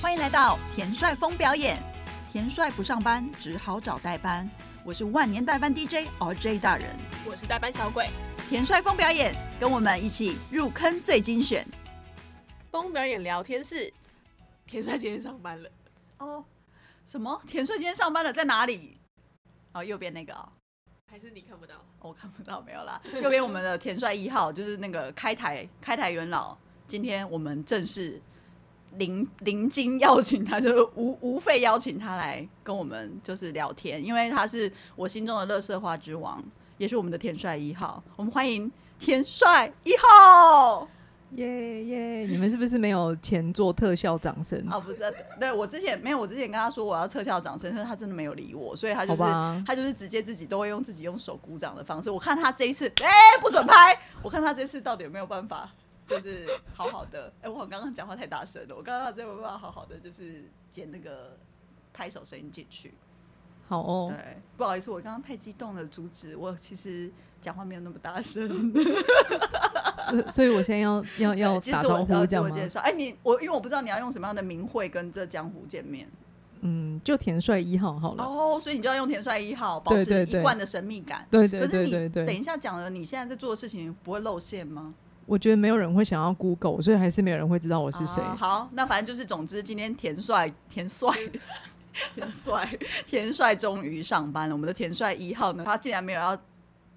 欢迎来到田帅峰表演。田帅不上班，只好找代班。我是万年代班 DJ RJ 大人。我是代班小鬼。田帅峰表演，跟我们一起入坑最精选。风表演聊天室，田帅今天上班了。哦，什么？田帅今天上班了，在哪里？哦，右边那个哦，还是你看不到？我看不到，没有啦。右边我们的田帅一号就是那个开台开台元老。今天我们正式临临经邀请他，就是无无费邀请他来跟我们就是聊天，因为他是我心中的乐色花之王，也是我们的天帅一号。我们欢迎天帅一号。耶耶！你们是不是没有钱做特效掌声？哦，不是，对我之前没有，我之前跟他说我要特效掌声，但是他真的没有理我，所以他就是他就是直接自己都会用自己用手鼓掌的方式。我看他这一次，哎、不准拍！我看他这次到底有没有办法，就是好好的。哎、我刚刚讲话太大声了，我刚刚真的没办法好好的就是剪那个拍手声音进去。好哦，对，不好意思，我刚刚太激动了，阻止我其实讲话没有那么大声。所以所以我现在要 要要其实打招自我呃呼这样吗？自我介绍。哎、你我因为我不知道你要用什么样的名讳跟这江湖见面。嗯，就田帅一号好了。哦，所以你就要用田帅一号，保持一贯的神秘感。对对可是你对对对，等一下讲了，你现在在做的事情不会露馅吗？我觉得没有人会想要 Google，所以还是没有人会知道我是谁。啊好，那反正就是，总之今天田帅、田帅、田帅、田帅终于上班了。我们的田帅一号呢，他竟然没有要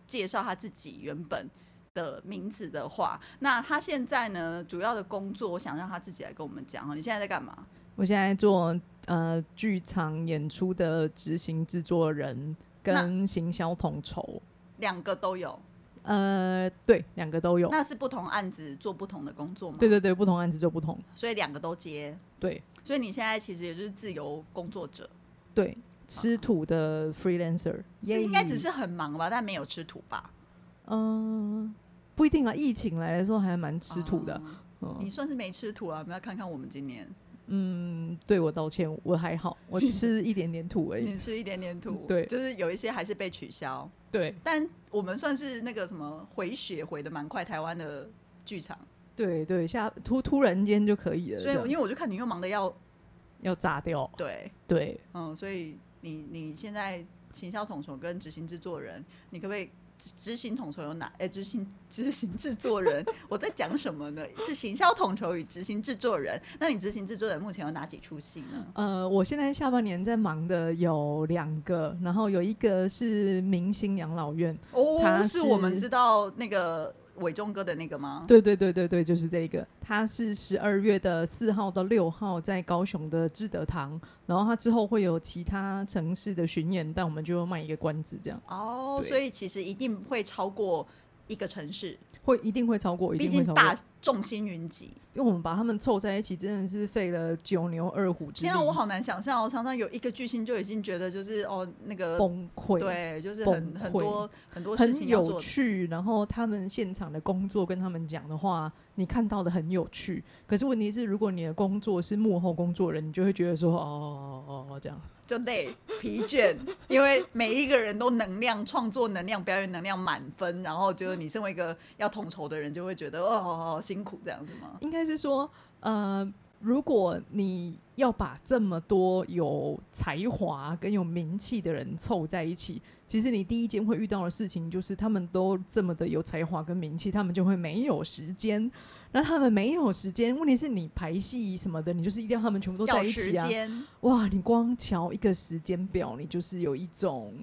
介绍他自己原本的名字的话，那他现在呢，主要的工作，我想让他自己来跟我们讲哈。你现在在干嘛？我现在做呃剧场演出的执行制作人跟行销统筹，两个都有，呃，对，两个都有。那是不同案子做不同的工作吗？对对对，不同案子做不同。所以两个都接。对所以你现在其实也就是自由工作者，对，吃土的 freelancer，是应该只是很忙吧，但没有吃土吧？嗯、不一定啊。疫情来的时候还蛮吃土的。哦嗯你算是没吃土啊，我们要看看我们今年，嗯，对我道歉，我还好，我吃一点点土而已。你吃一点点土，对就是有一些还是被取消，对但我们算是那个什么回血回的蛮快，台湾的剧场，对对，下突突然间就可以了，所以因为我就看你又忙的要要炸掉。对，对，嗯，所以你你现在行销统筹跟执行制作人，你可不可以？执执行统筹有哪？哎、执行执行制作人，我在讲什么呢？是行销统筹与执行制作人。那你执行制作人目前有哪几出戏呢？呃，我现在下半年在忙的有两个，然后有一个是明星养老院，哦是是我们知道那个伟忠哥的那个吗？对对对对对，就是这个，他是十二月的四号到六号在高雄的志德堂，然后他之后会有其他城市的巡演，但我们就卖一个关子，这样。哦，所以其实一定会超过一个城市，会一定会超过，一毕定会超过竟大，众星云集。因为我们把他们凑在一起，真的是费了九牛二虎之力，天啊，我好难想象哦！常常有一个巨星就已经觉得就是哦，那个崩溃，对，就是很很多很多事很有情要做。趣，然后他们现场的工作跟他们讲的话，你看到的很有趣。可是问题是，如果你的工作是幕后工作人，你就会觉得说，哦哦哦，这样。就累、疲倦，因为每一个人都能量、创作能量、表演能量满分，然后就是你身为一个要统筹的人，就会觉得哦辛苦这样子吗？应该是说，呃，如果你要把这么多有才华跟有名气的人凑在一起，其实你第一件会遇到的事情就是，他们都这么的有才华跟名气，他们就会没有时间。那他们没有时间，问题是你排戏什么的，你就是一定要他们全部都在一起啊。间，哇，你光瞧一个时间表，你就是有一种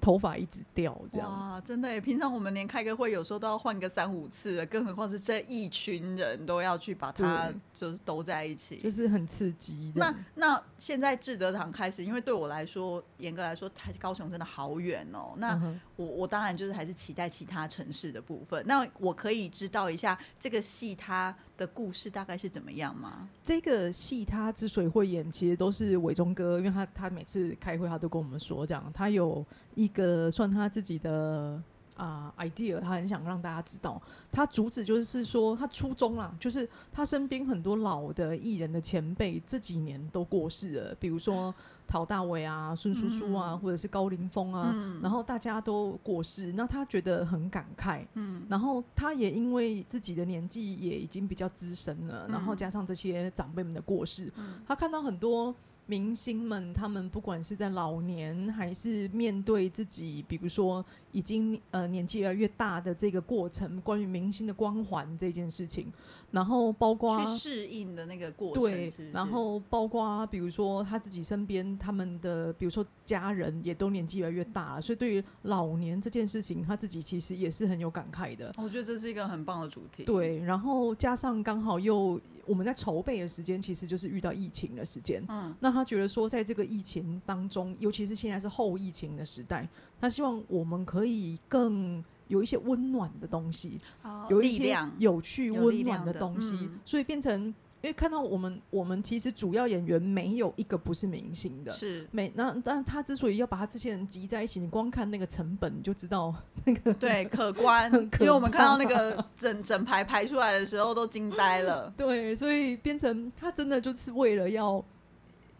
头发一直掉这样。哇，真的耶！平常我们连开个会，有时候都要换个三五次了，更何况是这一群人都要去把它就是都在一起。就是很刺激那。那现在志德堂开始，因为对我来说，严格来说，台高雄真的好远哦。那、嗯我我当然就是还是期待其他城市的部分。那我可以知道一下这个戏它的故事大概是怎么样吗？这个戏他之所以会演，其实都是伟忠哥，因为他他每次开会他都跟我们说，这样他有一个算他自己的啊、idea，他很想让大家知道。他主旨就是说，他初衷啦，就是他身边很多老的艺人的前辈这几年都过世了，比如说陶大伟啊、孙叔叔啊，嗯。或者是高凌风啊，嗯。然后大家都过世，那他觉得很感慨。嗯。然后他也因为自己的年纪也已经比较资深了，嗯。然后加上这些长辈们的过世，嗯。他看到很多明星们，他们不管是在老年还是面对自己，比如说已经呃年纪越来越大的这个过程，关于明星的光环这件事情，然后包括去适应的那个过程，对是是，然后包括比如说他自己身边他们的，比如说家人也都年纪越来越大了，所以对于老年这件事情，他自己其实也是很有感慨的。我觉得这是一个很棒的主题。，对，然后加上刚好又我们在筹备的时间，其实就是遇到疫情的时间。嗯那他觉得说，在这个疫情当中，尤其是现在是后疫情的时代，他希望我们可以更有一些温暖的东西，哦有一些，有趣、温暖的的东西，嗯所以变成。因为看到我们，我们其实主要演员没有一个不是明星的，是每那但他之所以要把他这些人集在一起，你光看那个成本你就知道那个 对 可观，因为我们看到那个整整排排出来的时候都惊呆了。对，所以变成他真的就是为了要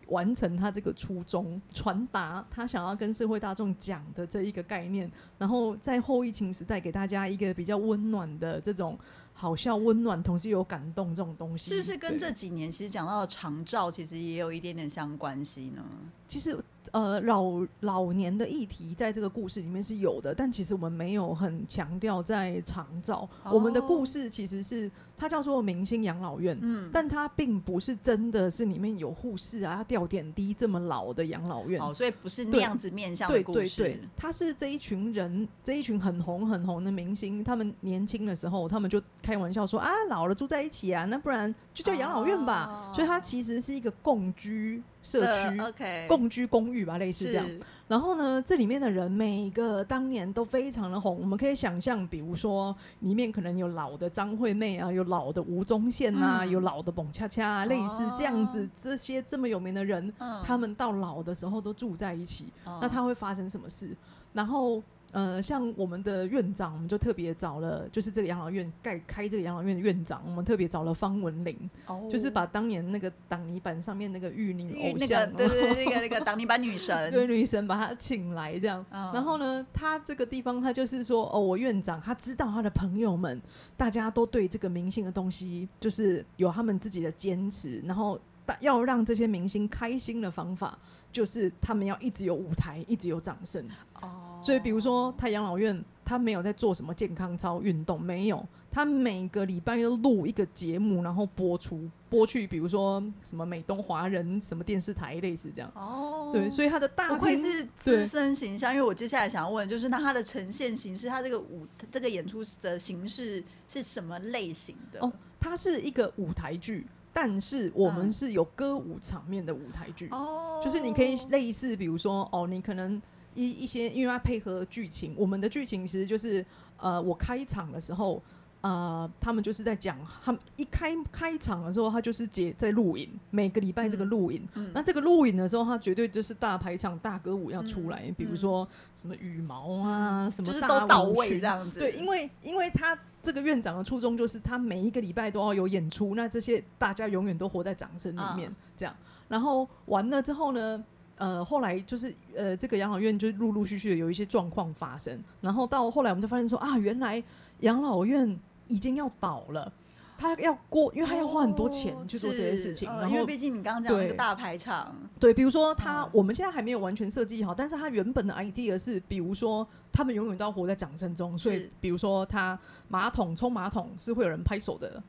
完成他这个初衷，传达他想要跟社会大众讲的这一个概念，然后在后疫情时代给大家一个比较温暖的这种好笑、温暖，同时有感动这种东西，是不是跟这几年其实讲到的长照，其实也有一点点相关系呢？其实呃老老年的议题在这个故事里面是有的，但其实我们没有很强调在长照。哦我们的故事其实是它叫做明星养老院，嗯，但它并不是真的是里面有护士啊，要吊点滴这么老的养老院。哦，所以不是那样子面向对的故事。对对，它是这一群人，这一群很红很红的明星，他们年轻的时候，他们就开玩笑说啊，老了住在一起啊，那不然就叫养老院吧。哦所以它其实是一个共居社区。OK，共居公寓吧，类似这样。然后呢，这里面的人每个当年都非常的红，我们可以想象，比如说里面可能有老的张惠妹啊，有老的吴宗宪啊，嗯有老的蹦恰恰啊，类似这样子哦，这些这么有名的人，嗯他们到老的时候都住在一起，哦那他会发生什么事？然后。呃，像我们的院长，我们就特别找了，就是这个养老院盖开这个养老院的院长，我们特别找了方文玲，哦就是把当年那个挡泥板上面那个玉女那个偶像，对对对，那个那个挡泥板女神，对女神把她请来这样。嗯然后呢，他这个地方他就是说，哦，我院长他知道他的朋友们，大家都对这个明星的东西就是有他们自己的坚持，然后大要让这些明星开心的方法，就是他们要一直有舞台，一直有掌声。哦所以比如说他养老院，他没有在做什么健康操运动，没有。他每个礼拜都录一个节目，然后播出，播去比如说什么美东华人什么电视台类似这样。哦，对，所以他的大不愧是资深形象，因为我接下来想要问，就是那他的呈现形式，他这个舞这个演出的形式是什么类型的？哦它是一个舞台剧，但是我们嗯是有歌舞场面的舞台剧，哦就是你可以类似，比如说哦，你可能一一些，因为它配合剧情，我们的剧情其实就是呃，我开场的时候。呃，他们就是在讲，他们一开开场的时候，他就是接在录影，每个礼拜这个嗯录影。嗯那这个录影的时候，他绝对就是大排场、大歌舞要出来，嗯比如说什么羽毛啊，什么就是都到位这样子。对，因为因为他这个院长的初衷就是他每一个礼拜都要有演出，那这些大家永远都活在掌声里面，啊这样。然后完了之后呢，呃，后来就是呃，这个养老院就陆陆续续的有一些状况发生，然后到后来我们就发现说啊，原来养老院已经要倒了。他要过，因为他要花很多钱哦去做这些事情，然后毕竟你刚刚讲那个大排场，对，比如说他，嗯我们现在还没有完全设计好，但是他原本的 idea 是，比如说他们永远都要活在掌声中，所以比如说他马桶冲马桶是会有人拍手的，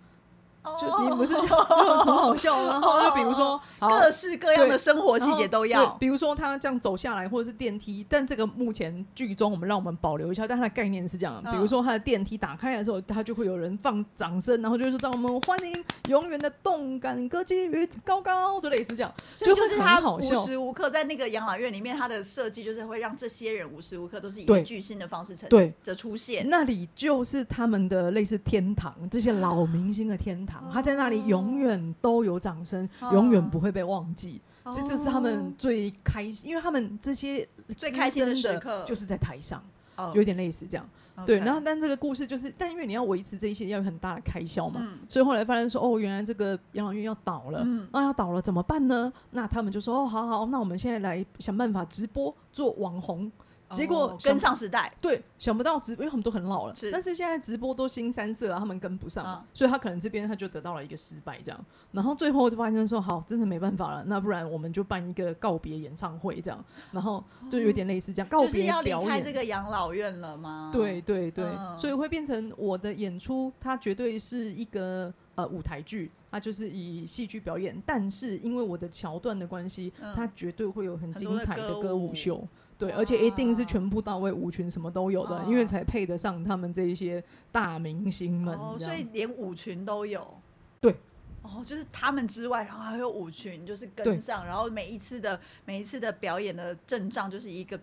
就哦你不是就很好笑，然后就比如说各式各样的生活细节都对要。比如说他这样走下来，或者是电梯，但这个目前剧中我们让我们保留一下，但它的概念是这样，嗯比如说他的电梯打开的时候，他就会有人放掌声，然后就是让我们欢迎永远的动感歌姬与高高，就类似这样，所以就是他无。时无刻在那个养老院里面，他的设计就是会让这些人无时无刻都是以巨星的方式呈对的出现。那里就是他们的类似天堂，这些老明星的天堂，他在那里永远都有掌声，哦永远不会被忘记。哦这就是他们最开心，因为他们这些最开心的时刻就是在台上。哦有点类似这样。对然后但这个故事就是，但因为你要维持这一些，要有很大的开销嘛，嗯所以后来发现说，哦，原来这个养老院要倒了，嗯那要倒了怎么办呢？那他们就说，哦，好好，那我们现在来想办法直播做网红。结果跟上时代，对，想不到直，因为他们都很老了，是。但是现在直播都新三色啊，他们跟不上，嗯。所以他可能这边他就得到了一个失败这样，然后最后就发现说，好，真的没办法了，那不然我们就办一个告别演唱会这样，然后就有点类似这样、告别就是要离，开这个养老院了吗？对对对，嗯。所以会变成我的演出，它绝对是一个呃舞台剧，它就是以戏剧表演，但是因为我的桥段的关系，嗯它绝对会有很精彩的歌舞秀。对，而且一定是全部到位，舞群什么都有的，因为哦才配得上他们这一些大明星们。哦，所以连舞群都有。对。哦，就是他们之外，然后还有舞群，就是跟上，然后每一次的每一次的表演的阵仗就是一个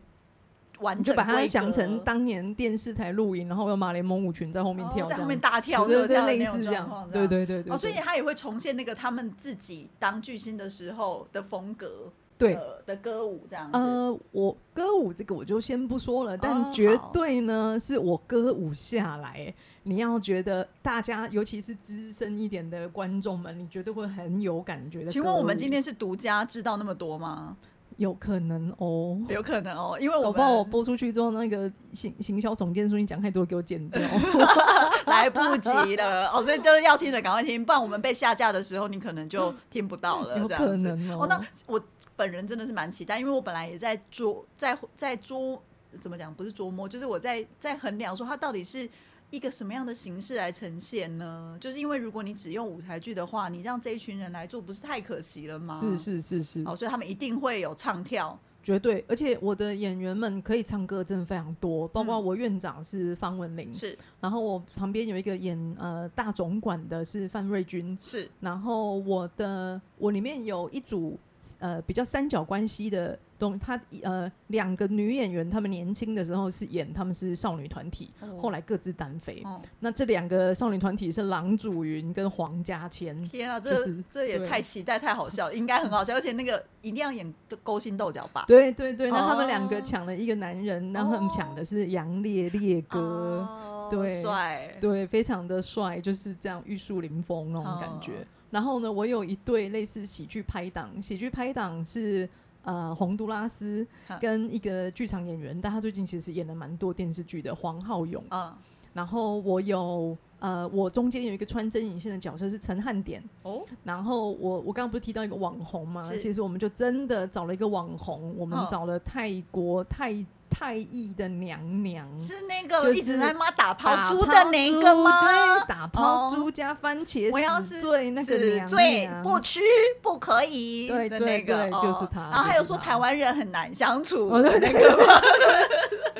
完你就把它想成格当年电视台录影，然后有马联盟舞群在后面哦跳，在后面大跳，的类似这样，对对对对。哦，所以他也会重现那个他们自己当巨星的时候的风格，对的的歌舞这样子。呃，我歌舞这个我就先不说了，哦但绝对呢是我歌舞下来，你要觉得大家，尤其是资深一点的观众们，你绝对会很有感觉的。请问我们今天是独家知道那么多吗？有可能哦。有可能哦，因为我怕我播出去之后，那个行行销总监说你讲太多，给我剪掉。来不及了哦，所以就是要听的赶快听，不然我们被下架的时候，你可能就 听不到了。有这样子可能哦哦。那我本人真的是蛮期待，因为我本来也在捉在在捉怎么讲，不是琢磨，就是我在在衡量说它到底是。一个什么样的形式来呈现呢？就是因为如果你只用舞台剧的话，你让这一群人来做，不是太可惜了吗？是是是是，哦，所以他们一定会有唱跳，绝对。而且我的演员们可以唱歌真的非常多，包括嗯我院长是方文琳，是然后我旁边有一个演呃大总管的是范瑞君，是然后我的我里面有一组呃比较三角关系的东，他呃两个女演员，她们年轻的时候是演他们是少女团体，后来各自单飞。哦，那这两个少女团体是郎祖云跟黄家千。天啊，这、就是这也太期待，太好笑了，应该很好笑，而且那个一定要演勾心斗角吧？对对对，那他们两个哦抢了一个男人，然后他们抢的是杨烈烈哥，哦对帅，对，非常的帅，就是这样玉树临风那种感觉。哦然后呢，我有一对类似喜剧拍档，喜剧拍档是呃洪都拉斯跟一个剧场演员，但他最近其实演了蛮多电视剧的黄浩勇。嗯，然后我有呃，我中间有一个穿针引线的角色是陈汉典。哦，然后我我刚刚不是提到一个网红吗？其实我们就真的找了一个网红，我们嗯找了泰国泰泰裔的娘娘。是那个一直在骂打抛猪的抛那个吗？对，打抛哦猪加番茄我要是最那个死娘罪娘不吃不可以对的那个，就是他然后还有说台湾人很难相处的那个吗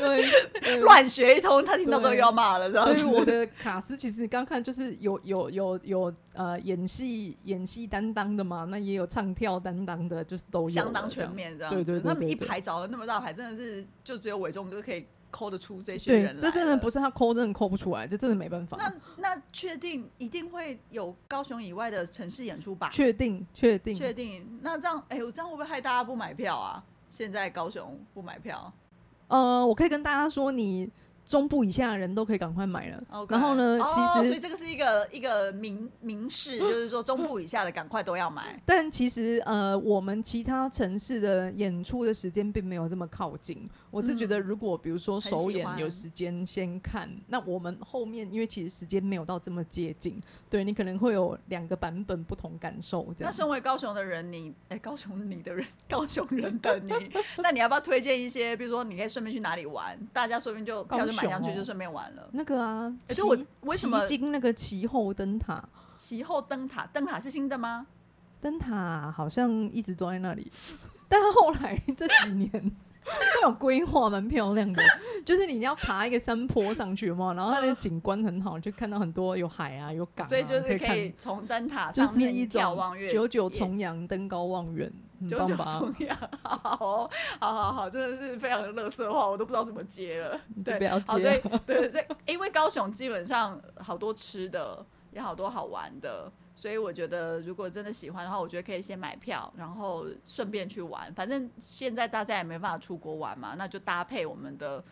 乱学一通，他听到之后又要骂了，这样子。所以我的卡斯其实刚看就是有有有有呃演戏演戏担当的嘛，那也有唱跳担当的，就是都有相当全面这样对子。对对对对他们一排找了那么大牌，真的是就只有伟忠哥可以抠得出这些人这真的不是他抠，真的抠不出来，这真的没办法。那那确定一定会有高雄以外的城市演出吧？确定确定确定。那这样，哎、我这样会不会害大家不买票啊？现在高雄不买票呃，我可以跟大家说，你中部以下的人都可以赶快买了。然后呢，哦其所以这个是一个一个明明示，就是说中部以下的赶快都要买。但其实呃，我们其他城市的演出的时间并没有这么靠近。我是觉得，嗯如果比如说首演有时间先看，那我们后面因为其实时间没有到这么接近，对你可能会有两个版本不同感受这样。那身为高雄的人，你哎、高雄你的人，高雄人的你，那你要不要推荐一些？比如说，你可以顺便去哪里玩？大家顺便就票就买上去，就顺便玩了。那个啊，对我为什么那个旗后灯塔？其后灯塔，灯塔是新的吗？灯塔好像一直都在那里，但它后来这几年它有规划，蛮漂亮的。就是你要爬一个山坡上去嘛，然后它的景观很好，就看到很多有海啊，有港、啊，所以就是可可以，从灯塔就是上面眺望月九九重阳，登高望远，很九九？重阳，好哦好好好，真的是非常的乐色话，我都不知道怎么接了。对，不要好，所以 对，所以因为高雄基本上好多吃的，也好多好玩的，所以我觉得如果真的喜欢的话，我觉得可以先买票，然后顺便去玩。反正现在大家也没办法出国玩嘛，那就搭配我们的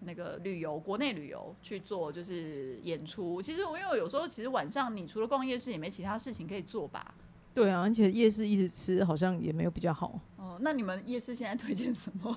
那个旅游，国内旅游去做就是演出。其实我因为有时候其实晚上你除了逛夜市也没其他事情可以做吧。对啊，而且夜市一直吃好像也没有比较好。哦，那你们夜市现在推荐什么？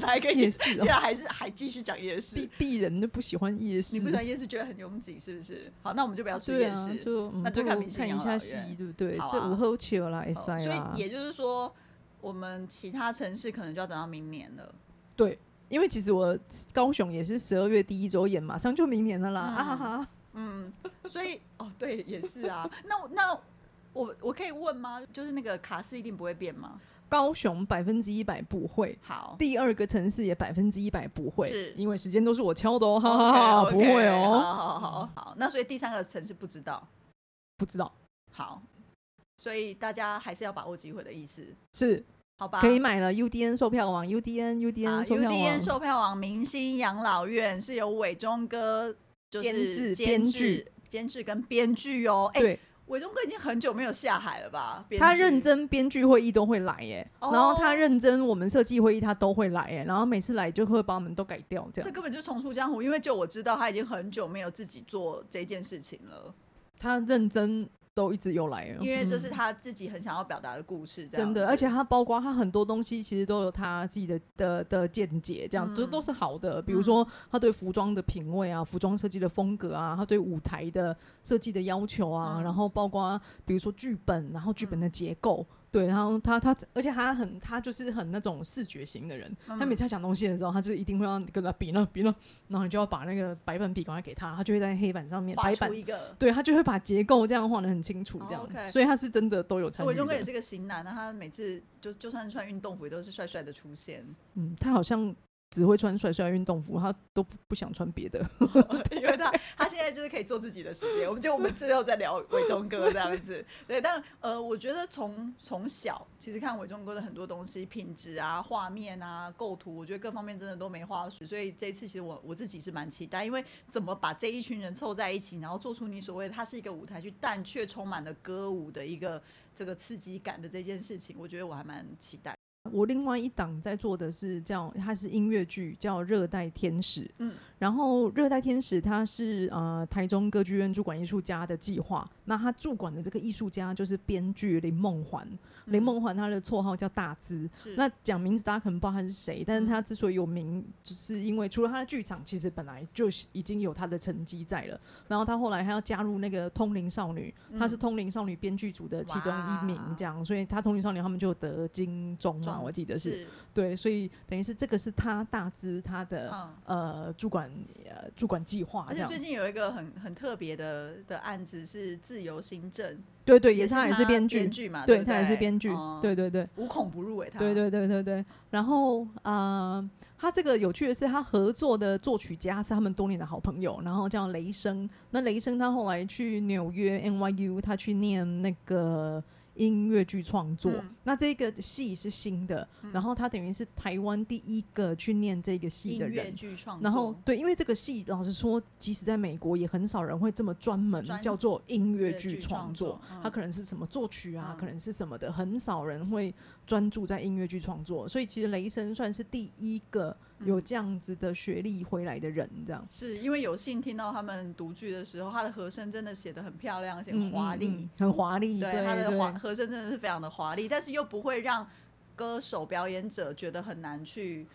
还可以夜市哦 现在还是还继续讲夜市鄙。鄙人都不喜欢夜市，你不喜欢夜市，觉得很拥挤，是不是？好，那我们就不要吃夜市。，那就看明星看一下戏，对不对？这午后球啦，哦塞啦。所以也就是说，我们其他城市可能就要等到明年了。对，因为其实我高雄也是十二月第一周演，马上就明年了啦。嗯啊哈哈，嗯，所以哦，对，也是啊。那我那我我可以问吗？就是那个卡斯一定不会变吗？高雄百分之一百不会。好，第二个城市也百分之一百不会，是因为时间都是我敲的哦，哈哈哈不会哦，好好好好，那所以第三个城市不知道。不知道好，所以大家还是要把握机会的意思，是好吧？可以买了 UDN 售票网，UDN 啊 UDN 售票网，UDN 售票网明星养老院是由伟忠哥就是监制监编制剧、监制跟编剧哦。哎，对，伟忠哥已经很久没有下海了吧？他认真编剧会议都会来耶，哦然后他认真我们设计会议他都会来耶，然后每次来就会把我们都改掉这样。这根本就重出江湖，因为就我知道他已经很久没有自己做这件事情了，他认真都一直有来，因为这是嗯他自己很想要表达的故事，真的，而且他包括他很多东西其实都有他自己的的的见解，这样嗯、都是好的。比如说他对服装的品味啊，服装设计的风格啊，他对舞台的设计的要求啊，嗯。然后包括比如说剧本，然后剧本的结构。对，然后他他，而且他很，他就是很那种视觉型的人。嗯他每次要讲东西的时候，他就一定会让你跟他比呢比呢，然后你就要把那个白板笔赶快给他，他就会在黑板上面画白板一个。对他就会把结构这样画的很清楚，这样，所以他是真的都有参与的。伟忠哥也是个型男那，他每次就就算是穿运动服，也都是帅帅的出现。嗯，他好像只会穿帅帅运动服，他都不不想穿别的。因为他他现在就是可以做自己的时间，我们就我们之后再聊伟忠哥这样子。对，但呃，我觉得从从小其实看伟忠哥的很多东西，品质啊、画面啊、构图，我觉得各方面真的都没话说。所以这一次其实我我自己是蛮期待，因为怎么把这一群人凑在一起，然后做出你所谓的它是一个舞台剧，但却充满了歌舞的一个这个刺激感的这件事情，我觉得我还蛮期待。我另外一档在做的是叫，它是音乐剧，叫《热带天使》。嗯，然后《热带天使》他是呃台中歌剧院驻馆艺术家的计划，那他驻馆的这个艺术家就是编剧林梦环。林梦环他的绰号叫大资，那讲名字大家可能不知道他是谁，但是嗯他之所以有名，就是因为除了他的剧场，其实本来就是已经有他的成绩在了。然后他后来还要加入那个通灵少女，他是嗯通灵少女编剧组的其中一名，这样，所以他通灵少女他们就得金钟嘛，我记得是是对，所以等于是这个是他大资他的、嗯。呃驻馆呃驻管计划而且最，近有一个很很特别的的案子是自由新政，对对，也也是他也是编剧。编，剧嘛，不对他也是对？编剧，哦。对对对。无孔不入哎，他。对对对对对，然后呃，他这个有趣的是，他合作的作曲家是他们多年的好朋友，然后叫雷声。那雷声他后来去纽约 NYU，他去念那个音乐剧创作。嗯那这个戏是新的，嗯然后他等于是台湾第一个去念这个戏音乐的人。剧创作，然后对，因为这个戏老实说，即使在美国也很少人会这么专门叫做音乐乐剧剧创创作他，嗯可能是什么作曲啊，嗯可能是什么的，很少人会专注在音乐剧创作。所以其实雷声算是第一个有嗯这样子的学历回来的人，这样。是因为有幸听到他们读剧的时候，他的和声真的写的很漂亮，而且嗯很华丽，嗯嗯很华丽，对对他的华和声真的是非常的华丽，但是又不会让歌手表演者觉得很难去。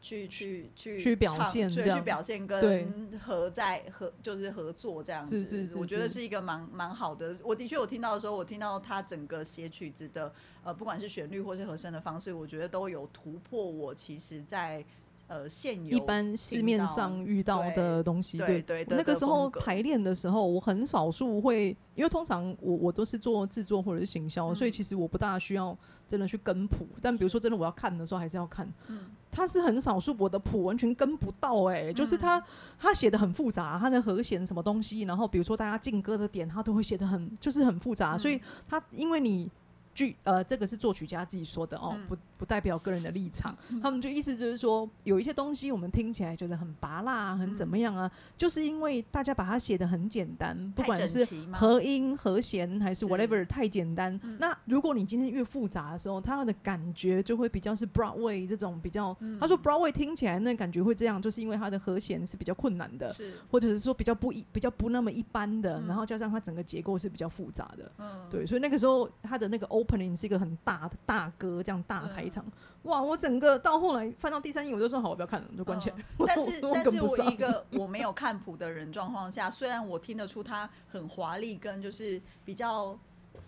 去去去去表现对，去表现对跟合在合就是合作这样子，是是是我觉得是是一个蛮蛮好的。我的确我听到的时候，我听到他整个写曲子的呃，不管是旋律或是和声的方式，我觉得都有突破我其实在呃现有一般市面上遇到的东西，对对那个时候排练的时候，我很少数会，因为通常我我都是做制作或者是行销，嗯所以其实我不大需要真的去跟谱。但比如说真的我要看的时候，还是要看。嗯他是很少数，我的谱完全跟不到、哎、就是他他写的很复杂，他的和弦什么东西，然后比如说大家进歌的点，他都会写的很就是很复杂，嗯。所以他因为你剧呃这个是作曲家自己说的哦，嗯。不代表个人的立场。他们就意思就是说，有一些东西我们听起来觉得很拔辣、啊很怎么样啊，就是因为大家把它写的很简单，不管是和音、和弦还是是 whatever 太简单。嗯那如果你今天越复杂的时候，它的感觉就会比较是 Broadway 这种比较。嗯他说 Broadway 听起来那感觉会这样，就是因为它的和弦是比较困难的，是或者是说比较不一、比较不那么一般的，嗯然后加上它整个结构是比较复杂的。嗯对，所以那个时候他的那个 opening 是一个很大的大歌，这样大嗯开场，哇！我整个到后来翻到第三页，我就说好，我不要看了，我就关起来。嗯但是但是我一个 我没有看谱的人状况下，虽然我听得出他很华丽跟就是比较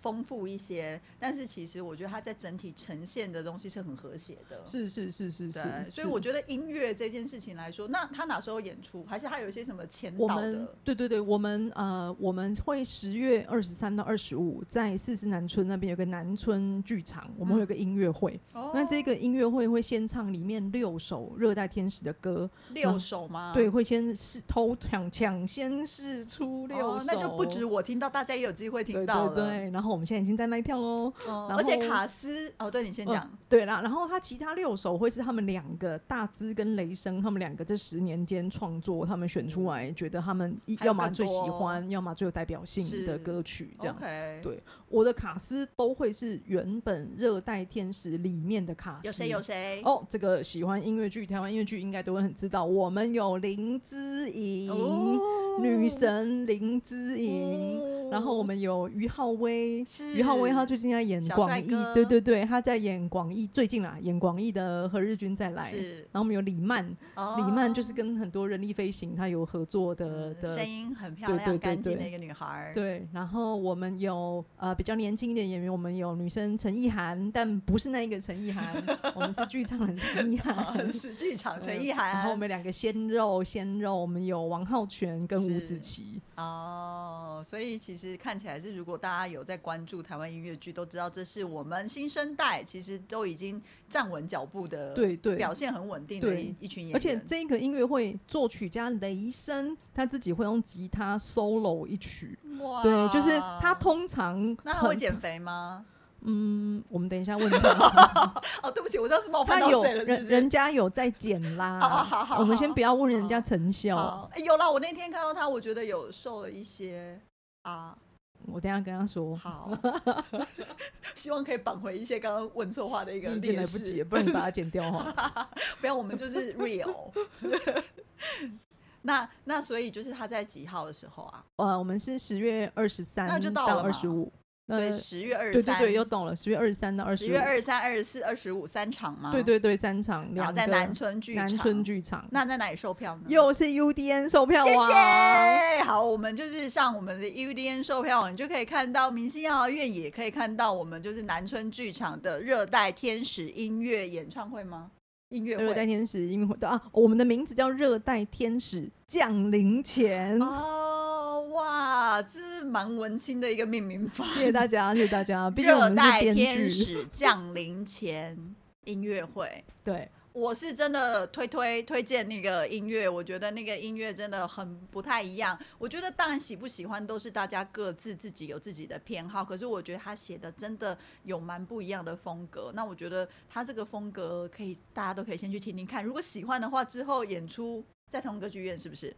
丰富一些，但是其实我觉得它在整体呈现的东西是很和谐的。是是是是是，，所以我觉得音乐这件事情来说，那他哪时候演出，还是他有一些什么前导我们的？对对对，我们呃我们会十月二十三到二十五在四四南村那边有个南村剧场，我们会有个音乐会。哦那这个音乐会会先唱里面六首热带天使的歌，六首吗？对，会先试偷抢抢先试出六首，哦，那就不止我听到，大家也有机会听到了。对对，然后我们现在已经在卖票喽。而且后卡斯哦，对你先嗯讲，对啦，然后他其他六首会是他们两个大资跟雷声，他们两个这十年间创作，他们选出来，觉得他们要么最喜多欢，要么最有代表性的歌曲，这样。对我的卡斯都会是原本热带天使里面的卡斯。有谁有谁？哦，这个喜欢音乐剧，台湾音乐剧应该都会很知道。我们有林姿颖，哦女神林姿颖，哦然后我们有于浩威，是于浩威他最近在演广义，对对对，他在演广义，最近啦，演广义的何日君再来。是然后我们有李曼，哦李曼就是跟很多人力飞行他有合作的嗯的声音很漂亮、对对对对干净的一个女孩儿。对，然后我们有呃比较年轻一点演员，我们有女生陈意涵，但不是那一个陈意涵，我们是剧场的陈意涵。哦是剧场 陈意涵然后我。们两个鲜肉鲜肉，我们有王浩全跟吴子琪。哦，所以其实看起来是，如果大家有在关注台湾音乐剧，都知道这是我们新生代其实都已经站稳脚步的，对对表现很稳定的一一群演员。而且这个音乐会作曲家雷声他自己会用吉他 solo 一曲，哇对，就是他通常那他会减肥吗？嗯，我们等一下问他，哦，对不起，我这样是冒犯到谁了？是人不是？人家有在减啦，哦好好我们先不要问人家好成效，哦，哎有啦，我那天看到他，我觉得有瘦了一些啊。我等一下跟他说，好，希望可以绑回一些刚刚问错话的一个 劣势来不及，不然你把它剪掉哈。不要，我们就是 real。那那所以就是他在几号的时候啊？呃，我们是十月二十三那就到二十五，所以呃十月二十三，对对对，又懂了，十月二十三到二十五，十月二十三、二十四、二十五三场吗？对，对对，三场，然后在南村剧场。南村剧场，那在哪里售票呢？又是 UDN 售票谢网，谢。好，我们就是上我们的 UDN 售票网，你就可以看到明星养老院，也可以看到我们就是南村剧场的热带天使音乐演唱会吗？音乐热带。天使音乐会啊，我们的名字叫热带天使降临前，哦，是蛮文青的一个命名法。谢谢大家，谢谢大家，毕竟热带天，使降临前音乐会。对，我是真的推推推荐那个音乐，我觉得那个音乐真的很不太一样。我觉得当然喜不喜欢都是大家各自自己有自己的偏好，可是我觉得他写的真的有蛮不一样的风格。那我觉得他这个风格可以大家都可以先去听听看，如果喜欢的话，之后演出在同个剧院是不是？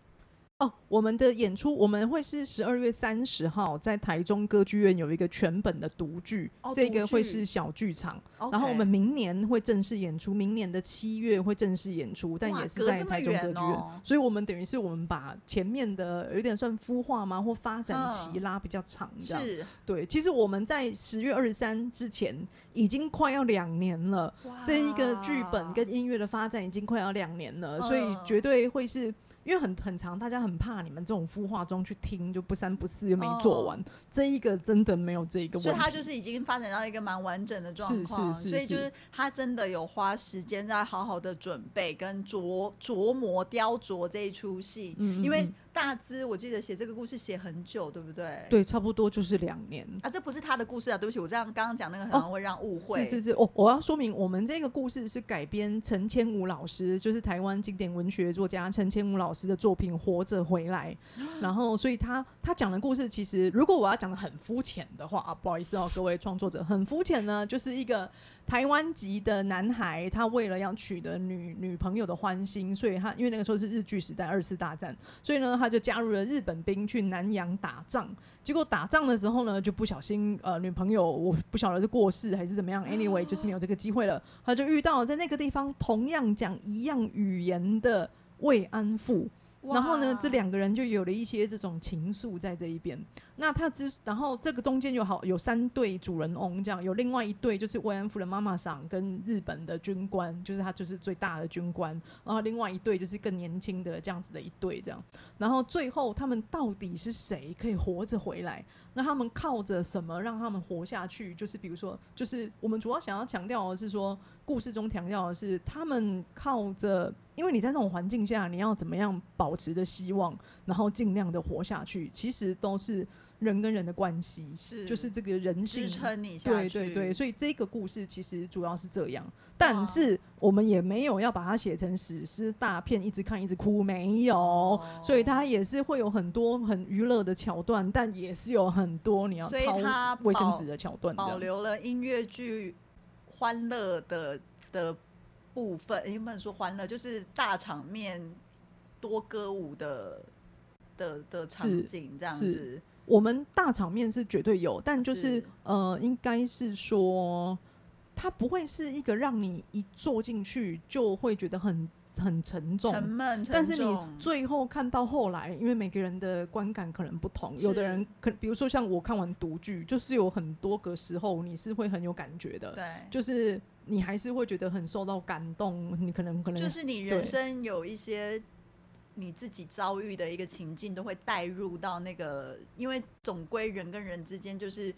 哦，我们的演出我们会是十二月三十号在台中歌剧院有一个全本的独剧，哦这个会是小剧场。然后我们明年会正式演出，明年的七月会正式演出，但也是在台中歌剧院。哦所以我们等于是我们把前面的有点算孵化吗，或发展期嗯拉比较长，这样。是对，其实我们在十月二十三之前已经快要两年了，这一个剧本跟音乐的发展已经快要两年了，所以嗯绝对会是。因为很很长，大家很怕你们这种孵化中去听就不三不四又没做完，这一个真的没有这一个问题。所以他就是已经发展到一个蛮完整的状况，是是是所以就是。是他真的有花时间在好好的准备跟琢琢磨雕琢这一出戏，嗯嗯因为嗯大资，我记得写这个故事写很久，对不对？。对，差不多就是两年。啊，这不是他的故事啊！对不起，我这样刚刚讲那个可能会让误会。是是是，我我要说明，我们这个故事是改编陈千武老师，就是台湾经典文学作家陈千武老师的作品《活着回来》，然后所以他他讲的故事，其实如果我要讲的很肤浅的话啊，不好意思哦，各位创作者，很肤浅呢，就是一个台湾籍的男孩，他为了要取得女女朋友的欢心，所以他因为那个时候是日据时代二次大战，所以呢，他就加入了日本兵去南洋打仗。结果打仗的时候呢，就不小心呃，女朋友我不晓得是过世还是怎么样，anyway 就是没有这个机会了。他就遇到在那个地方同样讲一样语言的慰安妇。然后呢，这两个人就有了一些这种情愫在这一边。那他之，然后这个中间有好有三对主人翁，这样有另外一对就是慰安妇的妈妈桑跟日本的军官，就是他就是最大的军官。然后另外一对就是更年轻的这样子的一对这样。然后最后他们到底是谁可以活着回来？那他们靠着什么让他们活下去？就是比如说，就是我们主要想要强调的是说，故事中强调的是他们靠着。因为你在那种环境下，你要怎么样保持着希望，然后尽量的活下去，其实都是人跟人的关系，是。就是这个人性。支撑你下去。对对对，所以这个故事其实主要是这样，但是我们也没有要把它写成史诗大片，一直看一直哭，没有，所以它也是会有很多很娱乐的桥段，但也是有很多你要掏卫生纸的桥段，保留了音乐剧欢乐的的。部分，也不能说欢乐，就是大场面、多歌舞的的的场景这样子。我们大场面是绝对有，但就是呃，应该是说，它不会是一个让你一坐进去就会觉得很很沉重、沉闷。但是你最后看到后来，因为每个人的观感可能不同，有的人可比如说像我看完独剧，就是有很多个时候你是会很有感觉的，对，就是。你还是会觉得很受到感动，你可能可能就是你人生有一些你自己遭遇的一个情境，都会带入到那个，因为总归人跟人之间就是。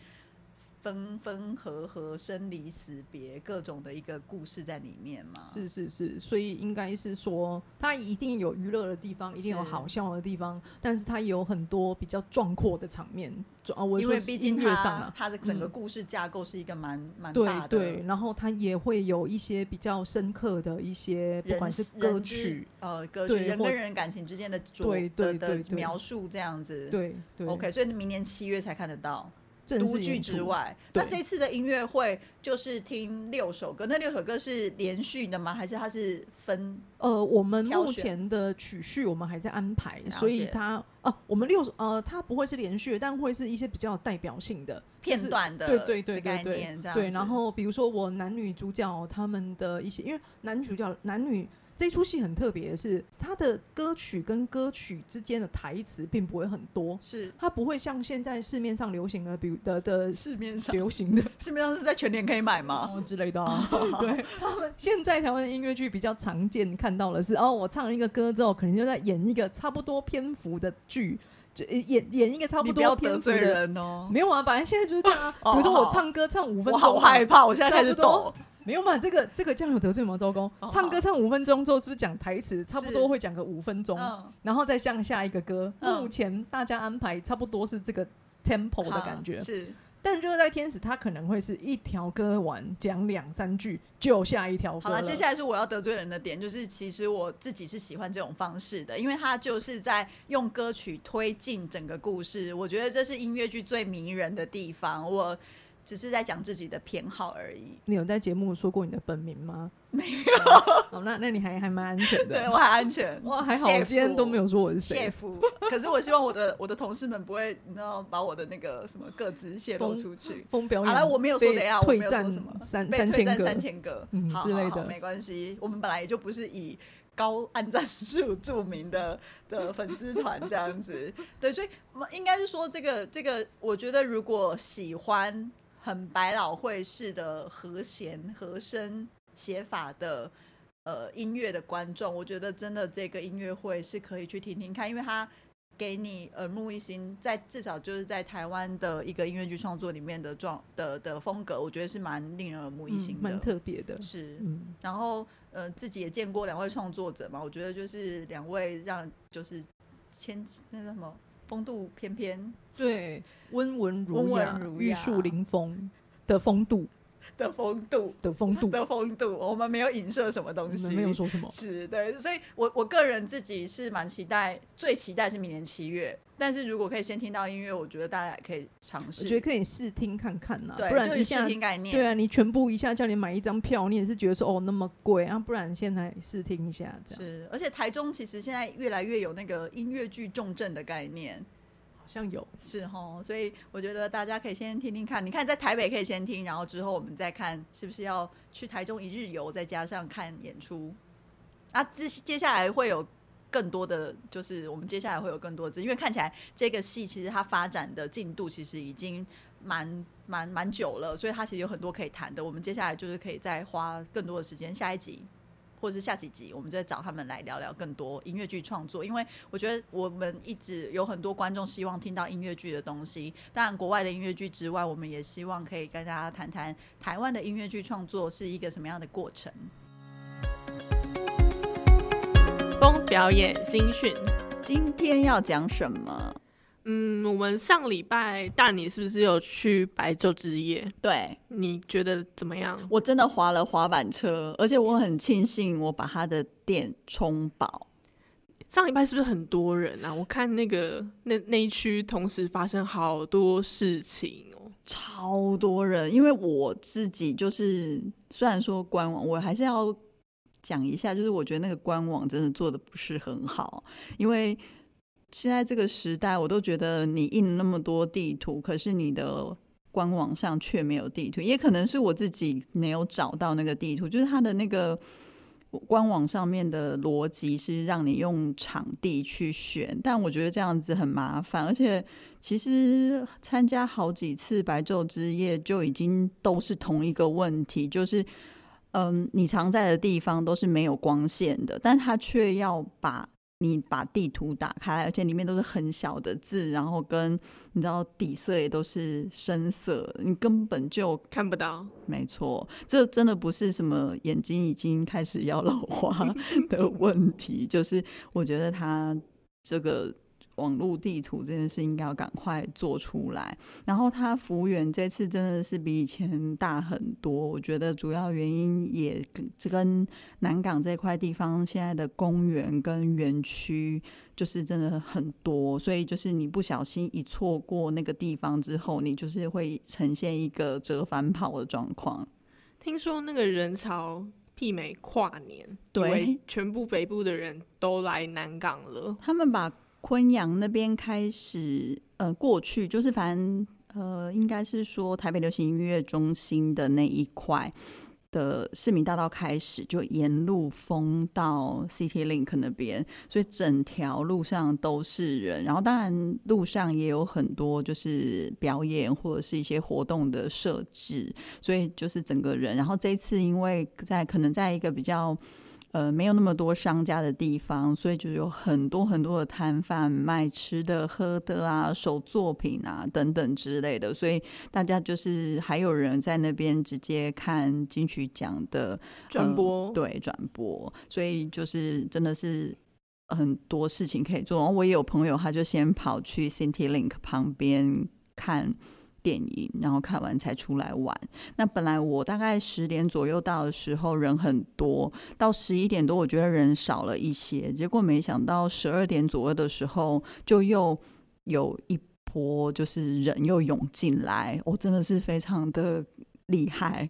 分分合合、生离死别，各种的一个故事在里面嘛。是是是，所以应该是说，它一定有娱乐的地方，一定有好笑的地方，但是它也有很多比较壮阔的场面。啊，因为毕竟它它的整个故事架构是一个蛮蛮大的。对对，然后它也会有一些比较深刻的一些，不管是歌曲呃歌曲，人跟人感情之间的对对的描述这样子。对对，OK，所以明年七月才看得到。独剧之外，那这次的音乐会就是听六首歌，那六首歌是连续的吗？还是它是分？呃，我们目前的曲序我们还在安排，所以它呃，我们六呃，它不会是连续，但会是一些比较代表性的片段的，对对对对对，对。然后比如说我男女主角他们的一些，因为男主角男女。这出戏很特别的是，它的歌曲跟歌曲之间的台词并不会很多，是它不会像现在市面上流行的，比如的的市面上流行的，市面上是在全年可以买吗？之类的。对，他们现在台湾的音乐剧比较常见看到的是，哦，我唱了一个歌之后，可能就在演一个差不多篇幅的剧，就演演一个差不多篇幅的。没有啊，反正现在就是这样。比如说我唱歌唱五分钟，我好害怕，我现在开始抖。没有嘛？这个这个这样有得罪吗？周公唱歌唱五分钟之后，是不是讲台词？差不多会讲个五分钟，然后再向下一个歌。目前大家安排差不多是这个 tempo 的感觉。是，但热带天使它可能会是一条歌完讲两三句就下一条。好了，接下来是我要得罪人的点，就是其实我自己是喜欢这种方式的，因为它就是在用歌曲推进整个故事。我觉得这是音乐剧最迷人的地方。我。只是在讲自己的偏好而已。你有在节目说过你的本名吗？没有。好，那那你还还蛮安全的。对我还安全。哇，还好，我今天都没有说我是谁。谢夫。可是我希望我的我的同事们不会，你知道，把我的那个什么个资泄露出去。封表演。好了，我没有说怎样，退战什么三三千个三千个之类的，没关系。我们本来也就不是以高按赞数著名的的粉丝团这样子。对，所以应该是说这个这个，我觉得如果喜欢。很百老汇式的和弦和声写法的呃音乐的观众，我觉得真的这个音乐会是可以去听听看，因为它给你耳目一新，在至少就是在台湾的一个音乐剧创作里面的状的的风格，我觉得是蛮令人耳目一新的，蛮特别的。是，然后呃自己也见过两位创作者嘛，我觉得就是两位让就是千那叫什么风度翩翩。对，温文儒雅玉树临风的风度 的风度的风度，的风度，我们没有影射什么东西，没有说什么。是对，所以我我个人自己是蛮期待，最期待是明年七月。但是如果可以先听到音乐，我觉得大家也可以尝试。我觉得可以试听看看呐、对，不然就是一下试听概念。对啊，你全部一下叫你买一张票，你也是觉得说哦那么贵啊，不然现在试听一下这样，是，而且台中其实现在越来越有那个音乐剧重症的概念，好像有。是哈，所以我觉得大家可以先听听看。你看在台北可以先听，然后之后我们再看是不是要去台中一日游，再加上看演出。啊，接接下来会有更多的，就是我们接下来会有更多的，因为看起来这个戏其实它发展的进度其实已经蛮蛮蛮久了，所以它其实有很多可以谈的。我们接下来就是可以再花更多的时间，下一集或者是下几集，我们再找他们来聊聊更多音乐剧创作。因为我觉得我们一直有很多观众希望听到音乐剧的东西，当然国外的音乐剧之外，我们也希望可以跟大家谈谈台湾的音乐剧创作是一个什么样的过程。风表演新讯。今天要讲什么？嗯，我们上礼拜大你是不是有去白昼之夜？对你觉得怎么样？我真的滑了滑板车，而且我很庆幸我把他的店充饱。上礼拜是不是很多人啊？我看那个那那一区同时发生好多事情哦。超多人，因为我自己就是虽然说官网，我还是要讲一下，就是我觉得那个官网真的做的不是很好，因为现在这个时代，我都觉得你印那么多地图，可是你的官网上却没有地图，也可能是我自己没有找到那个地图，就是它的那个。官网上面的逻辑是让你用场地去选，但我觉得这样子很麻烦，而且其实参加好几次白昼之夜就已经都是同一个问题，就是嗯，你常在的地方都是没有光线的，但他却要把你把地图打开，而且里面都是很小的字，然后跟你知道底色也都是深色，你根本就看不到，没错，这真的不是什么眼睛已经开始要老花的问题，就是我觉得他这个网络地图这件事应该要赶快做出来。然后他服务员这次真的是比以前大很多，我觉得主要原因也跟这跟南港这块地方现在的公园跟园区。就是真的很多，所以就是你不小心一错过那个地方之后，你就是会呈现一个折返跑的状况。听说那个人潮媲美跨年，对全部北部的人都来南港了。他们把昆阳那边开始呃过去，就是反正呃应该是说台北流行音乐中心的那一块。的市民大道开始就沿路封到 City Link 那边，所以整条路上都是人。然后当然路上也有很多就是表演或者是一些活动的设置，所以就是整个人。然后这次因为在可能在一个比较。呃，没有那么多商家的地方，所以就有很多很多的摊贩卖吃的、喝的啊、手作品啊等等之类的，所以大家就是还有人在那边直接看金曲奖的转播，呃、对转播，所以就是真的是很多事情可以做。然后我也有朋友，他就先跑去 City Link 旁边看。电影，然后看完才出来玩。那本来我大概十点左右到的时候人很多，到十一点多我觉得人少了一些，结果没想到十二点左右的时候就又有一波就是人又涌进来，我、真的是非常的厉害。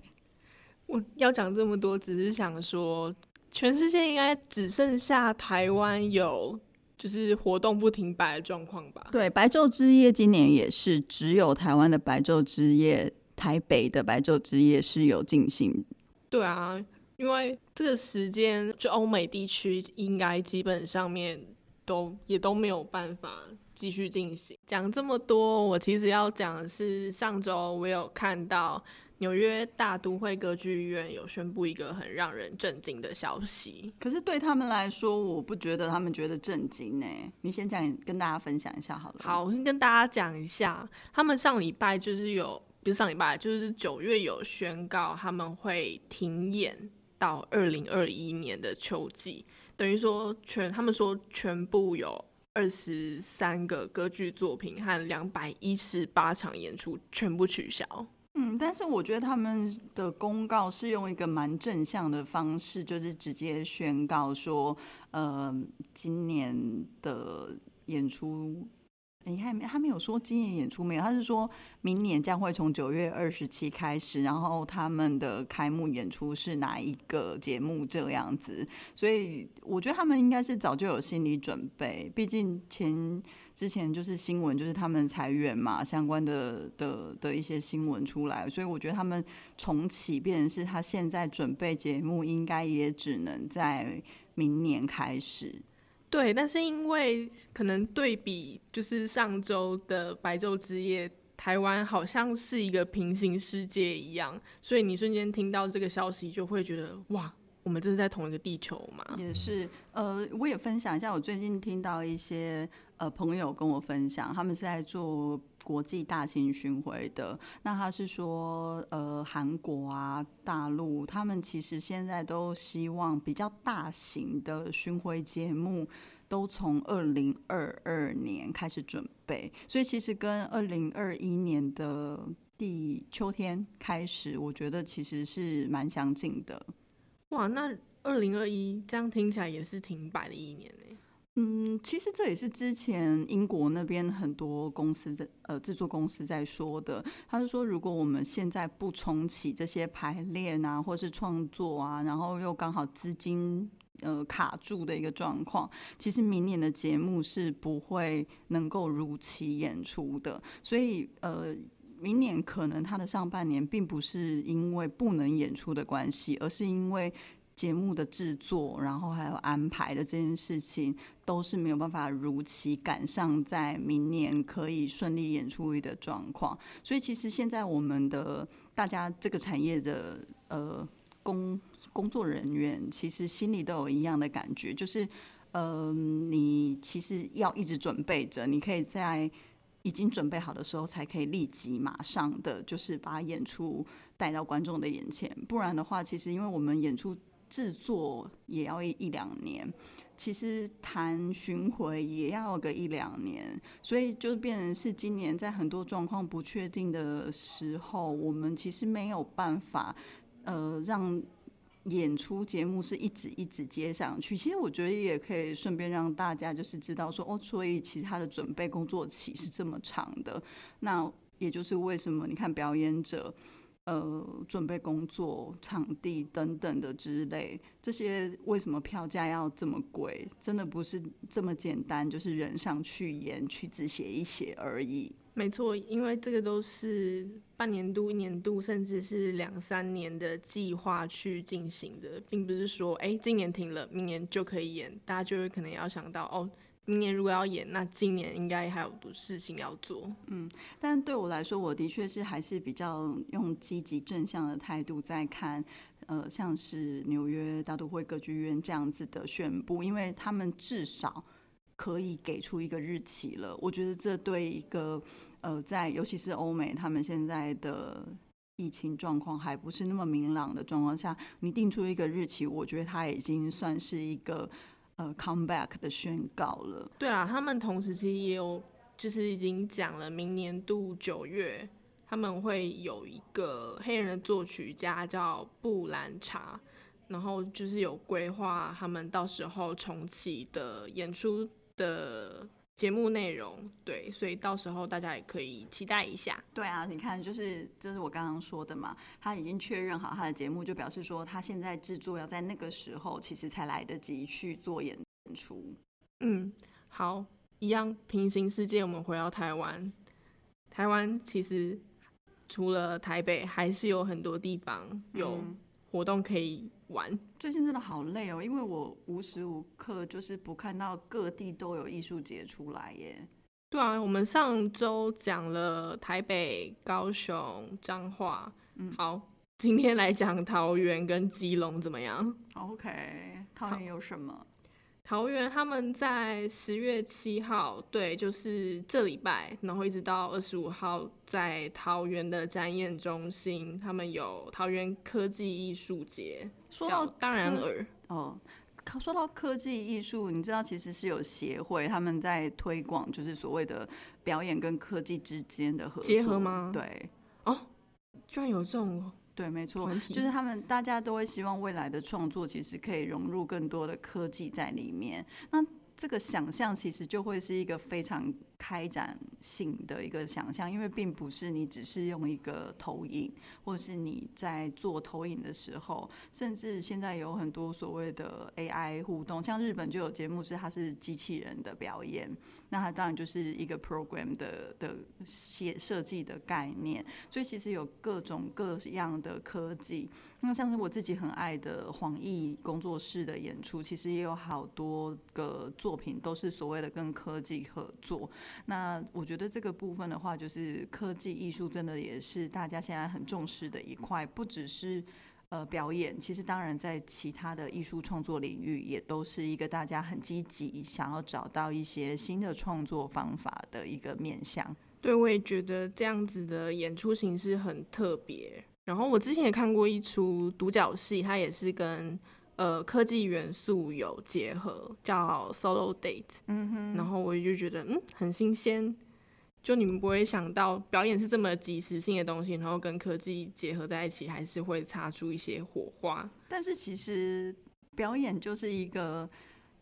我要讲这么多，只是想说，全世界应该只剩下台湾有。就是活动不停摆的状况吧。对，白昼之夜今年也是只有台湾的白昼之夜，台北的白昼之夜是有进行。对啊，因为这个时间，就欧美地区应该基本上面都也都没有办法继续进行。讲这么多，我其实要讲的是，上周我有看到。纽约大都会歌剧院有宣布一个很让人震惊的消息，可是对他们来说，我不觉得他们觉得震惊呢。你先讲，跟大家分享一下好了。好，我先跟大家讲一下，他们上礼拜就是有，不是上礼拜，就是九月有宣告他们会停演到二零二一年的秋季，等于说全他们说全部有二十三个歌剧作品和两百一十八场演出全部取消。但是我觉得他们的公告是用一个蛮正向的方式，就是直接宣告说，呃，今年的演出。你看，他没有说今年演出没有，他是说明年将会从九月二十七开始，然后他们的开幕演出是哪一个节目这样子，所以我觉得他们应该是早就有心理准备，毕竟前之前就是新闻就是他们裁员嘛，相关的的的一些新闻出来，所以我觉得他们重启，变成是他现在准备节目，应该也只能在明年开始。对，但是因为可能对比，就是上周的白昼之夜，台湾好像是一个平行世界一样，所以你瞬间听到这个消息，就会觉得哇，我们真是在同一个地球嘛？也是，呃，我也分享一下，我最近听到一些呃朋友跟我分享，他们是在做国际大型巡回的，那他是说，呃，韩国啊、大陆，他们其实现在都希望比较大型的巡回节目。都从二零二二年开始准备，所以其实跟二零二一年的第秋天开始，我觉得其实是蛮相近的。哇，那二零二一这样听起来也是挺摆的一年呢。嗯，其实这也是之前英国那边很多公司在呃制作公司在说的。他是说，如果我们现在不重启这些排练啊，或是创作啊，然后又刚好资金。呃，卡住的一个状况，其实明年的节目是不会能够如期演出的，所以呃，明年可能它的上半年并不是因为不能演出的关系，而是因为节目的制作，然后还有安排的这件事情，都是没有办法如期赶上在明年可以顺利演出的状况。所以其实现在我们的大家这个产业的呃工。工作人员其实心里都有一样的感觉，就是，呃，你其实要一直准备着，你可以在已经准备好的时候，才可以立即马上的就是把演出带到观众的眼前。不然的话，其实因为我们演出制作也要一一两年，其实谈巡回也要个一两年，所以就变成是今年在很多状况不确定的时候，我们其实没有办法，呃，让。演出节目是一直一直接上去，其实我觉得也可以顺便让大家就是知道说哦，所以其实他的准备工作期是这么长的。那也就是为什么你看表演者呃准备工作、场地等等的之类，这些为什么票价要这么贵？真的不是这么简单，就是人上去演曲子写一写而已。没错，因为这个都是半年度、一年度，甚至是两三年的计划去进行的，并不是说，哎，今年停了，明年就可以演。大家就会可能要想到，哦，明年如果要演，那今年应该还有事情要做。嗯，但对我来说，我的确是还是比较用积极正向的态度在看，呃，像是纽约大都会歌剧院这样子的宣布，因为他们至少可以给出一个日期了。我觉得这对一个呃，在尤其是欧美，他们现在的疫情状况还不是那么明朗的状况下，你定出一个日期，我觉得它已经算是一个呃 comeback 的宣告了。对啦，他们同时期也有，就是已经讲了，明年度九月他们会有一个黑人的作曲家叫布兰查，然后就是有规划他们到时候重启的演出的。节目内容对，所以到时候大家也可以期待一下。对啊，你看，就是这是我刚刚说的嘛，他已经确认好他的节目，就表示说他现在制作要在那个时候，其实才来得及去做演出。嗯，好，一样平行世界，我们回到台湾。台湾其实除了台北，还是有很多地方有活动可以。玩最近真的好累哦，因为我无时无刻就是不看到各地都有艺术节出来耶。对啊，我们上周讲了台北、高雄、彰化，嗯，好，今天来讲桃园跟基隆怎么样？OK，桃园有什么？桃园他们在十月七号，对，就是这礼拜，然后一直到二十五号，在桃园的展演中心，他们有桃园科技艺术节。说到当然尔哦，说到科技艺术，你知道其实是有协会他们在推广，就是所谓的表演跟科技之间的合作结合吗对。哦居然有这种对，没错，就是他们大家都会希望未来的创作其实可以融入更多的科技在里面。那这个想象其实就会是一个非常开展性的一个想象，因为并不是你只是用一个投影，或者是你在做投影的时候，甚至现在有很多所谓的 AI 互动，像日本就有节目是它是机器人的表演，那它当然就是一个 program 的的写设计的概念，所以其实有各种各样的科技。那像是我自己很爱的黄奕工作室的演出，其实也有好多个作品都是所谓的跟科技合作。那我觉得这个部分的话，就是科技艺术真的也是大家现在很重视的一块，不只是。呃，表演其实当然在其他的艺术创作领域，也都是一个大家很积极想要找到一些新的创作方法的一个面向。对，我也觉得这样子的演出形式很特别。然后我之前也看过一出独角戏，它也是跟呃科技元素有结合，叫 Solo Date。嗯哼，然后我就觉得嗯很新鲜，就你们不会想到表演是这么即时性的东西，然后跟科技结合在一起，还是会擦出一些火花。但是其实表演就是一个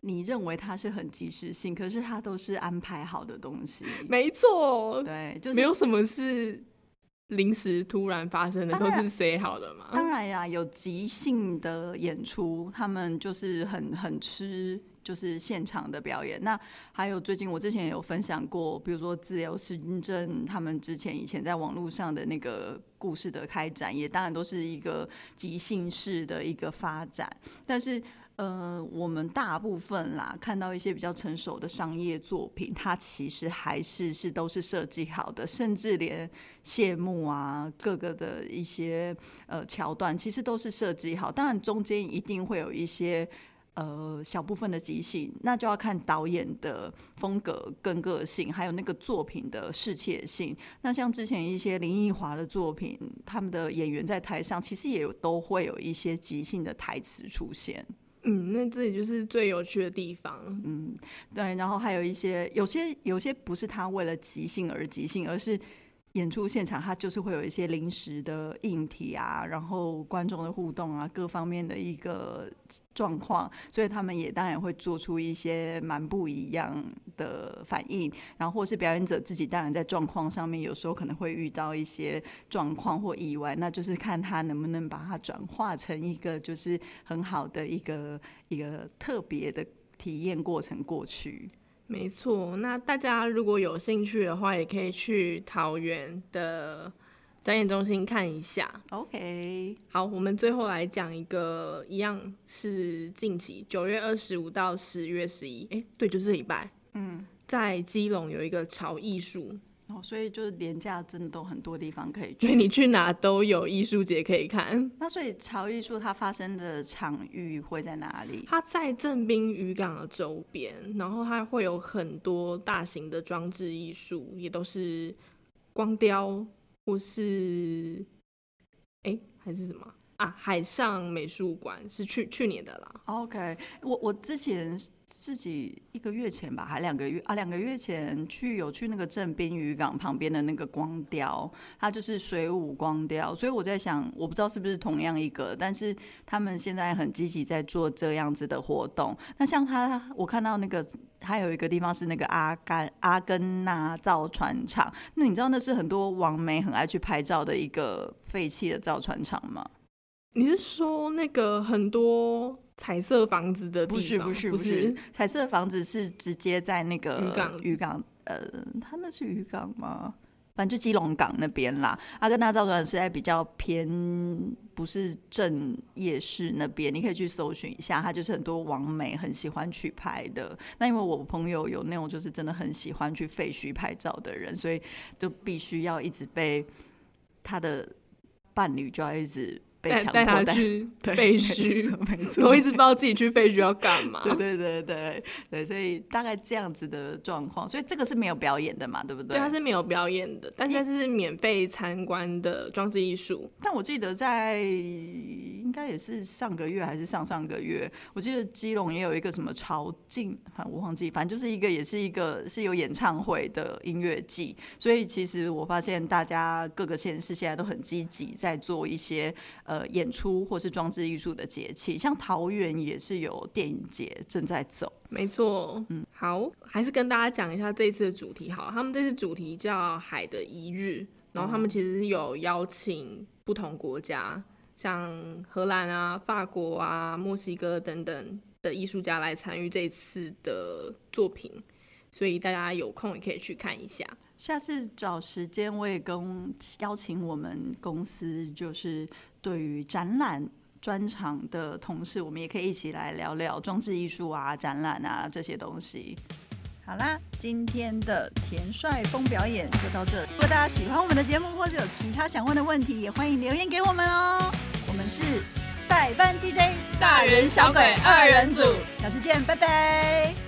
你认为它是很即时性，可是它都是安排好的东西。没错，对，就是没有什么是临时突然发生的，都是 say 好的嘛。当然呀，有即兴的演出，他们就是很很吃就是现场的表演。那还有最近我之前也有分享过，比如说自由行政他们之前以前在网络上的那个故事的开展，也当然都是一个即兴式的一个发展。但是呃，我们大部分啦看到一些比较成熟的商业作品，它其实还是是都是设计好的，甚至连谢幕啊各个的一些呃桥段，其实都是设计好。当然中间一定会有一些。呃，小部分的即兴，那就要看导演的风格跟个性，还有那个作品的适切性。那像之前一些林奕华的作品，他们的演员在台上其实也有都会有一些即兴的台词出现。嗯，那这里就是最有趣的地方。嗯，对，然后还有一些有些有些不是他为了即兴而即兴，而是演出现场他就是会有一些临时的硬体啊，然后观众的互动啊，各方面的一个状况，所以他们也当然会做出一些蛮不一样的反应，然后或是表演者自己当然在状况上面有时候可能会遇到一些状况或意外，那就是看他能不能把它转化成一个就是很好的一个一个特别的体验过程过去。没错，那大家如果有兴趣的话，也可以去桃园的展演中心看一下。OK，好，我们最后来讲一个，一样是近期九月二十五到十月十一，哎，对，就是这礼拜，嗯，在基隆有一个潮艺术，哦，所以就是廉价真的都很多地方可以所以去。你去哪都有艺术节可以看。那所以潮艺术它发生的场域会在哪里？它在正滨渔港的周边，然后它会有很多大型的装置艺术，也都是光雕或是，哎、还是什么啊？海上美术馆是去去年的啦。OK，我我之前自己一个月前吧，还两个月啊，两个月前去有去那个镇滨渔港旁边的那个光雕，它就是水舞光雕，所以我在想，我不知道是不是同样一个，但是他们现在很积极在做这样子的活动。那像他，我看到那个还有一个地方是那个阿甘阿根纳造船厂，那你知道那是很多网媒很爱去拍照的一个废弃的造船厂吗？你是说那个很多彩色房子的地方？不是不是不不是，彩色房子是直接在那个渔港渔港，呃，它那是渔港吗？反正就基隆港那边啦。阿根纳造船是在比较偏，不是正夜市那边，你可以去搜寻一下，它就是很多网美很喜欢去拍的。那因为我朋友有那种就是真的很喜欢去废墟拍照的人，所以就必须要一直被他的伴侣就要一直被强带带他去 废墟，没 错，我一直不知道自己去废墟要干嘛。对对对对对，所以大概这样子的状况，所以这个是没有表演的嘛，对不对？对，它是没有表演的，但是它是免费参观的装置艺术。但我记得在应应该也是上个月还是上上个月，我记得基隆也有一个什么朝觐，反正我忘记，反正就是一个也是一个是有演唱会的音乐季，所以其实我发现大家各个县市现在都很积极在做一些呃演出或是装置艺术的节气，像桃园也是有电影节正在走。没错，嗯，好，还是跟大家讲一下这一次的主题好，他们这次主题叫《海的一日》，然后他们其实有邀请不同国家，像荷兰啊、法国啊、墨西哥等等的艺术家来参与这次的作品，所以大家有空也可以去看一下。下次找时间我也跟邀请我们公司，就是对于展览。专场的同事，我们也可以一起来聊聊装置艺术啊、展览啊这些东西。好啦，今天的田帅风表演就到这。如果大家喜欢我们的节目，或者有其他想问的问题，也欢迎留言给我们哦。我们是代班 DJ 大人小鬼二人组，下次见，拜拜。